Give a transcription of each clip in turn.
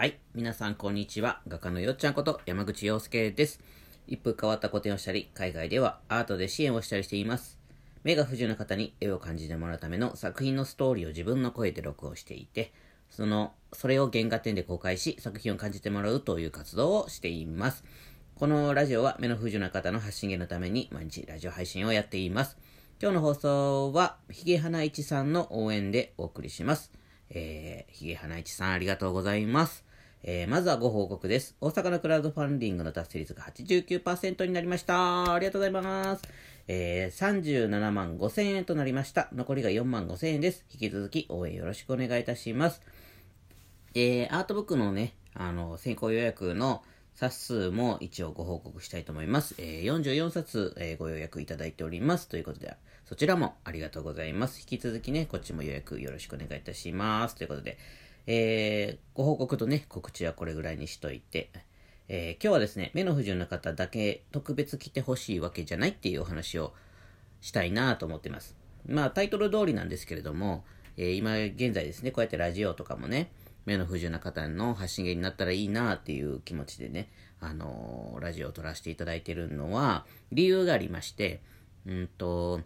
はい。皆さん、こんにちは。画家のよっちゃんこと山口洋介です。一風変わった個展をしたり、海外ではアートで支援をしたりしています。目が不自由な方に絵を感じてもらうための作品のストーリーを自分の声で録音していて、その、それを原画展で公開し、作品を感じてもらうという活動をしています。このラジオは目の不自由な方の発信源のために毎日ラジオ配信をやっています。今日の放送は、ひげはな一さんの応援でお送りします。えー、ひげはな一さんありがとうございます。えー、まずはご報告です。大阪のクラウドファンディングの達成率が89%になりました。ありがとうございます。えー、37万5千円となりました。残りが4万5千円です。引き続き応援よろしくお願いいたします。えー、アートブックのね、あの、先行予約の冊数も一応ご報告したいと思います。えー、44冊、えー、ご予約いただいております。ということで、そちらもありがとうございます。引き続きね、こっちも予約よろしくお願いいたします。ということで、えー、ご報告とね、告知はこれぐらいにしといて、えー、今日はですね、目の不自由な方だけ特別来てほしいわけじゃないっていうお話をしたいなと思ってます。まあ、タイトル通りなんですけれども、えー、今現在ですね、こうやってラジオとかもね、目の不自由な方の発信源になったらいいなっていう気持ちでね、あのー、ラジオを撮らせていただいてるのは、理由がありまして、うんと、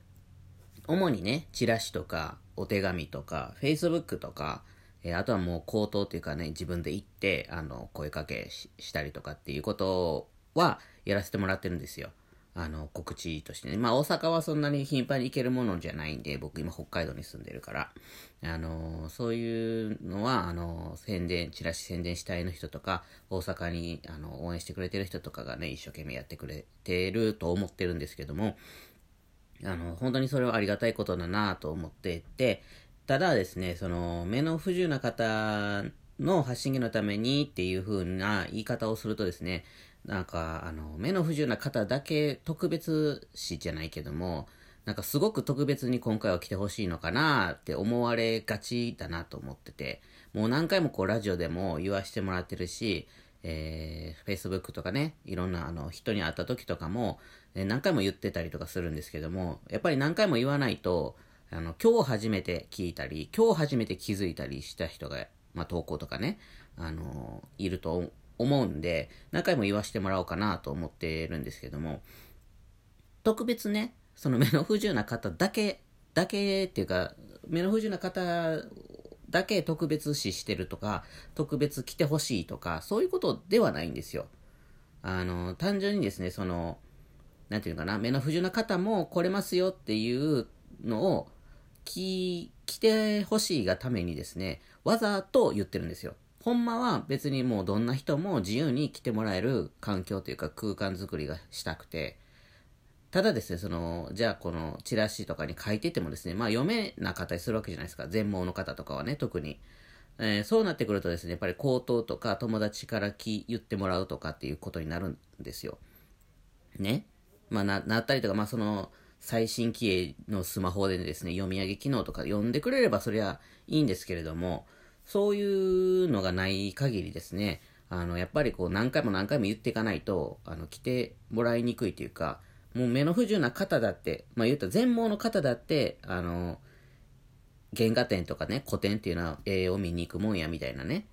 主にね、チラシとか、お手紙とか、Facebook とか、えー、あとはもう口頭というかね、自分で行って、あの、声かけしたりとかっていうことは、やらせてもらってるんですよ。あの、告知としてね。まあ、大阪はそんなに頻繁に行けるものじゃないんで、僕今北海道に住んでるから。あの、そういうのは、あの、宣伝、チラシ宣伝したいの人とか、大阪に、あの、応援してくれてる人とかがね、一生懸命やってくれてると思ってるんですけども、あの、本当にそれはありがたいことだなと思ってて、ただですね、その、目の不自由な方の発信源のためにっていう風な言い方をするとですね、なんか、あの、目の不自由な方だけ特別視じゃないけども、なんかすごく特別に今回は来てほしいのかなって思われがちだなと思ってて、もう何回もこうラジオでも言わしてもらってるし、えー、Facebook とかね、いろんなあの人に会った時とかも、えー、何回も言ってたりとかするんですけども、やっぱり何回も言わないと、あの、今日初めて聞いたり、今日初めて気づいたりした人が、まあ、投稿とかね、あのいると思うんで、何回も言わしてもらおうかなと思ってるんですけども、特別ね、その目の不自由な方だけ、だけっていうか、目の不自由な方だけ特別視してるとか、特別来てほしいとか、そういうことではないんですよ。あの、単純にですね、その、なんていうかな、目の不自由な方も来れますよっていうのを、き、来てほしいがためにですね、わざと言ってるんですよ。ほんまは別にもうどんな人も自由に来てもらえる環境というか空間づくりがしたくて、ただですね、その、じゃあこのチラシとかに書いててもですね、まあ読めなかったりするわけじゃないですか。全盲の方とかはね、特に。えー、そうなってくるとですね、やっぱり口頭とか友達からき言ってもらうとかっていうことになるんですよ。ね。まあな、なったりとか、まあその、最新機鋭のスマホでですね、読み上げ機能とか読んでくれればそりゃいいんですけれども、そういうのがない限りですね、あの、やっぱりこう何回も何回も言っていかないと、あの、来てもらいにくいというか、もう目の不自由な方だって、まあ言うと全盲の方だって、あの、原画展とかね、古典っていうのは絵を見に行くもんやみたいなね、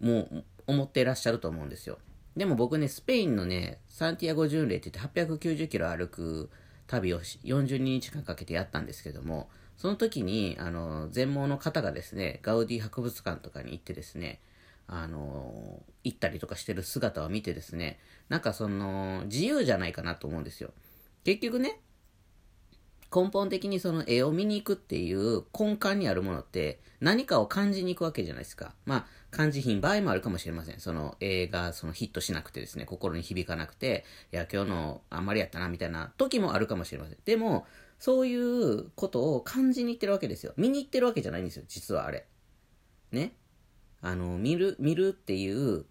もう思ってらっしゃると思うんですよ。でも僕ね、スペインのね、サンティアゴ巡礼って言って890キロ歩く旅を40日間かけてやったんですけども、その時に、あの、全盲の方がですね、ガウディ博物館とかに行ってですね、あの、行ったりとかしてる姿を見てですね、なんかその、自由じゃないかなと思うんですよ。結局ね、根本的にその絵を見に行くっていう根幹にあるものって何かを感じに行くわけじゃないですか。まあ、感じひん場合もあるかもしれません。その映画、そのヒットしなくてですね、心に響かなくて、いや、今日のあんまりやったな、みたいな時もあるかもしれません。でも、そういうことを感じに行ってるわけですよ。見に行ってるわけじゃないんですよ、実はあれ。ね。あの、見る、見るっていう、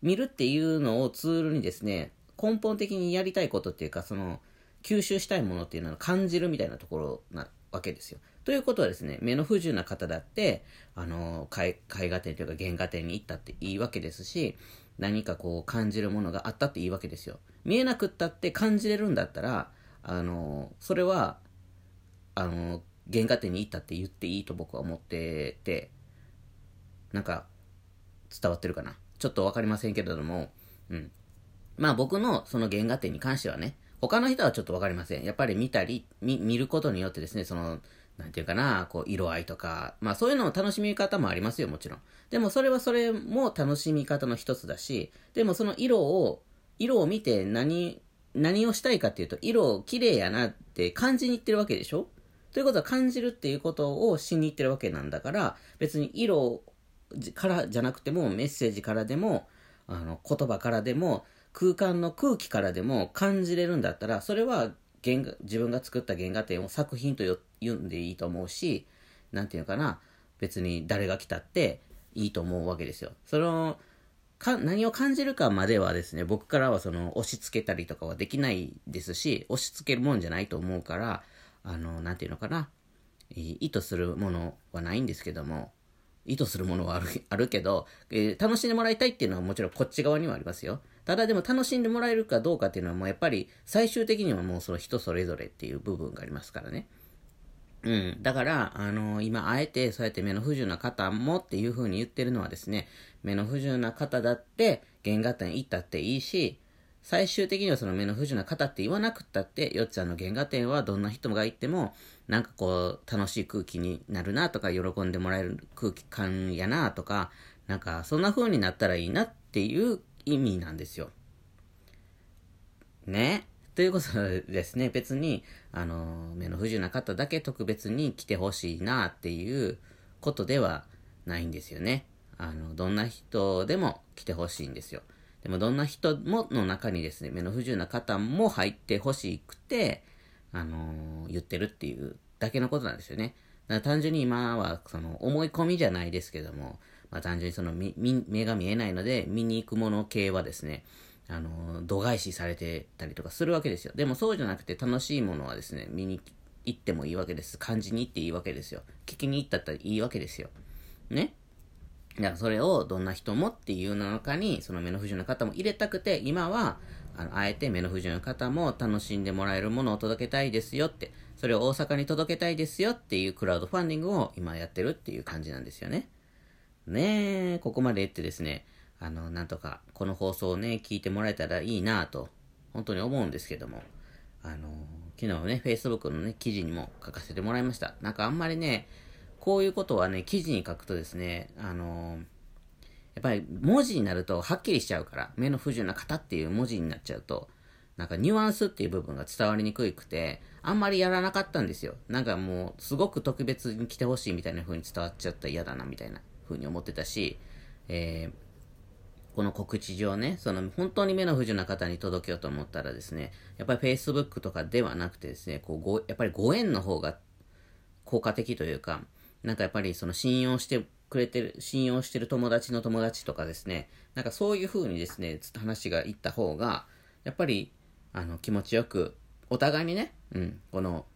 見るっていうのをツールにですね、根本的にやりたいことっていうか、その、吸収したいものっていうのを感じるみたいなところなわけですよ。ということはですね、目の不自由な方だって、あの、絵絵画展というか原画展に行ったっていいわけですし、何かこう感じるものがあったっていいわけですよ。見えなくったって感じれるんだったら、あの、それは、あの、原画展に行ったって言っていいと僕は思ってて、なんか、伝わってるかなちょっとわかりませんけれども、うん。まあ僕のその原画展に関してはね、他の人はちょっとわかりません。やっぱり見たり、見、見ることによってですね、その、なんていうかな、こう、色合いとか、まあそういうのの楽しみ方もありますよ、もちろん。でもそれはそれも楽しみ方の一つだし、でもその色を、色を見て何、何をしたいかっていうと、色を綺麗やなって感じに行ってるわけでしょ？ということは感じるっていうことをしに行ってるわけなんだから、別に色からじゃなくても、メッセージからでも、あの、言葉からでも、空間の空気からでも感じれるんだったら、それは原画自分が作った原画展を作品と言うんでいいと思うし、なんていうかな、別に誰が来たっていいと思うわけですよ。その、か、何を感じるかまではですね、僕からはその、押し付けたりとかはできないですし、押し付けるもんじゃないと思うから、あの、なんていうのかな、意図するものはないんですけども、意図するものはあるあるけど、えー、楽しんでもらいたいっていうのはもちろんこっち側にはありますよ。ただでも楽しんでもらえるかどうかっていうのはもうやっぱり最終的にはもうその人それぞれっていう部分がありますからね。うん。だから、あのー、今、あえて、そうやって目の不自由な方もっていう風に言ってるのはですね、目の不自由な方だって、原画展行ったっていいし、最終的にはその目の不自由な方って言わなくったって、よっちゃんの原画展はどんな人が行っても、なんかこう、楽しい空気になるなとか、喜んでもらえる空気感やなとか、なんか、そんな風になったらいいなっていう意味なんですよ。ね？ということですね、別に、あの、目の不自由な方だけ特別に来てほしいなっていうことではないんですよね。あの、どんな人でも来てほしいんですよ。でもどんな人もの中にですね、目の不自由な方も入ってほしくて、あのー、言ってるっていうだけのことなんですよね。だから単純に今は、その、思い込みじゃないですけども、まあ単純にその、目が見えないので、見に行くもの系はですね、あの、度外視されてたりとかするわけですよ。でもそうじゃなくて楽しいものはですね、見に行ってもいいわけです。感じに行っていいわけですよ。聞きに行ったったらいいわけですよ。ねだからそれをどんな人もっていう中に、その目の不自由な方も入れたくて、今は、あの、あえて目の不自由な方も楽しんでもらえるものを届けたいですよって、それを大阪に届けたいですよっていうクラウドファンディングを今やってるっていう感じなんですよね。ねえ、ここまで言ってですね、あの、なんとか、この放送をね、聞いてもらえたらいいなと、本当に思うんですけども、あの、昨日ね、Facebook のね、記事にも書かせてもらいました。なんかあんまりね、こういうことはね、記事に書くとですね、あの、やっぱり文字になるとはっきりしちゃうから、目の不自由な方っていう文字になっちゃうと、なんかニュアンスっていう部分が伝わりにくくて、あんまりやらなかったんですよ。なんかもう、すごく特別に来てほしいみたいな風に伝わっちゃったら嫌だなみたいな風に思ってたし、えー、この告知上ね、その本当に目の不自由な方に届けようと思ったらですね、やっぱり Facebook とかではなくてですね、こうご、やっぱりご縁の方が効果的というか、なんかやっぱりその信用してくれてる、信用してる友達の友達とかですね、なんかそういう風にですね、話がいった方が、やっぱり、あの、気持ちよく、お互いにね、うん、この、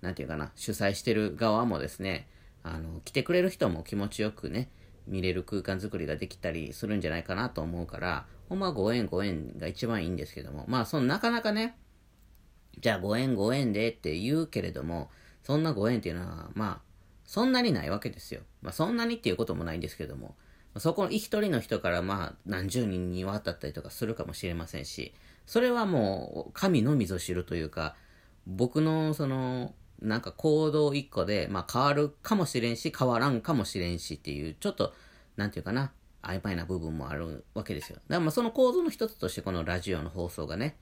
なんていうかな、主催してる側もですね、あの、来てくれる人も気持ちよくね、見れる空間づくりができたりするんじゃないかなと思うから、ほんまご縁ご縁が一番いいんですけども、まあそのなかなかね、じゃあご縁ご縁でって言うけれども、そんなご縁っていうのは、まあ、そんなにないわけですよ。まあ、そんなにっていうこともないんですけども、そこの一人の人からまあ何十人に渡ったりとかするかもしれませんし、それはもう神のみぞ知るというか、僕のその、なんか行動一個で、まあ変わるかもしれんし、変わらんかもしれんしっていう、ちょっと、なんていうかな、曖昧な部分もあるわけですよ。だからまあその構造の一つとしてこのラジオの放送がね、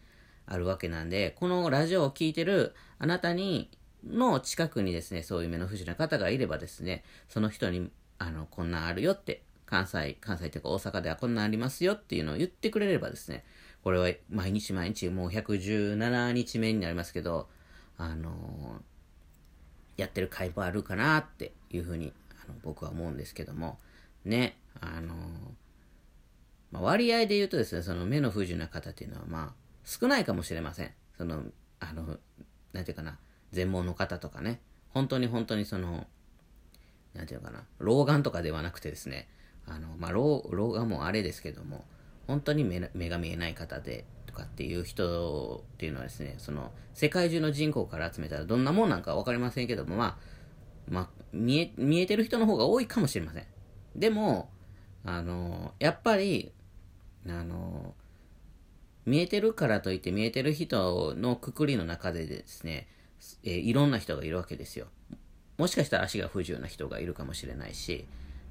あるわけなんで、このラジオを聴いてるあなたにの近くにですね、そういう目の不自由な方がいればですね、その人に、あの、こんなんあるよって、関西、関西というか大阪ではこんなんありますよっていうのを言ってくれればですね、これは毎日毎日もう117日目になりますけど、あのー、やってる会もあるかなっていうふうにあの僕は思うんですけども、ね、あのー、まあ、割合で言うとですね、その目の不自由な方っていうのはまあ少ないかもしれません。その、あの、なんていうかな、全盲の方とかね、本当に本当にその、なんていうのかな、老眼とかではなくてですね、あの、まあ、老、老眼もあれですけども、本当に目目が見えない方で、とかっていう人っていうのはですね、その、世界中の人口から集めたらどんなもんなんかわかりませんけども、まあ、まあ、見え、見えてる人の方が多いかもしれません。でも、あの、やっぱり、あの、見えてるからといって見えてる人のくくりの中でですね、えー、いろんな人がいるわけですよ。もしかしたら足が不自由な人がいるかもしれないし、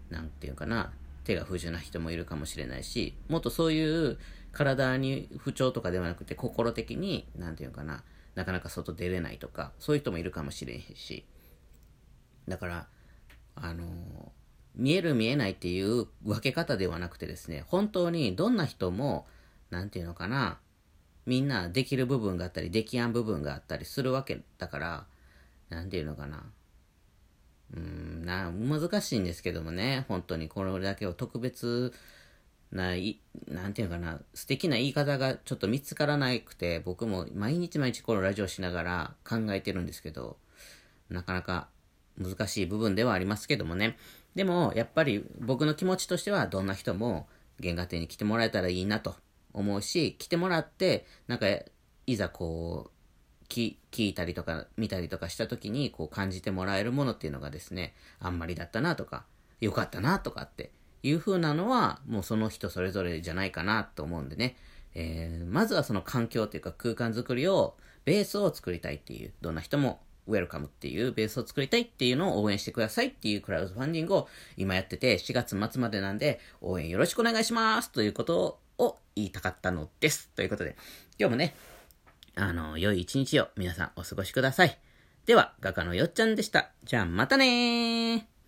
なんていうかな、手が不自由な人もいるかもしれないし、もっとそういう体に不調とかではなくて心的に、なんていうのかな、なかなか外出れないとか、そういう人もいるかもしれへんし、だから、あの、見える見えないっていう分け方ではなくてですね、本当にどんな人も、なんていうのかな、みんなできる部分があったり、できやん部分があったりするわけだから、なんていうのかな。うん、な、難しいんですけどもね、本当にこれだけを特別な、い、なんていうのかな、素敵な言い方がちょっと見つからなくて、僕も毎日毎日このラジオしながら考えてるんですけど、なかなか難しい部分ではありますけどもね。でも、やっぱり僕の気持ちとしては、どんな人も原画展に来てもらえたらいいなと思うし、来てもらって、なんか、いざこう、聞いたりとか見たりとかした時にこう感じてもらえるものっていうのがですね、あんまりだったなとか、良かったなとかっていう風なのはもうその人それぞれじゃないかなと思うんでね、えー、まずはその環境というか空間づくりを、ベースを作りたいっていう、どんな人もウェルカムっていうベースを作りたいっていうのを応援してくださいっていうクラウドファンディングを今やってて4月末までなんで応援よろしくお願いしますということを言いたかったのです。ということで今日もね、あの、良い一日を皆さんお過ごしください。では、画家のよっちゃんでした。じゃあまたねー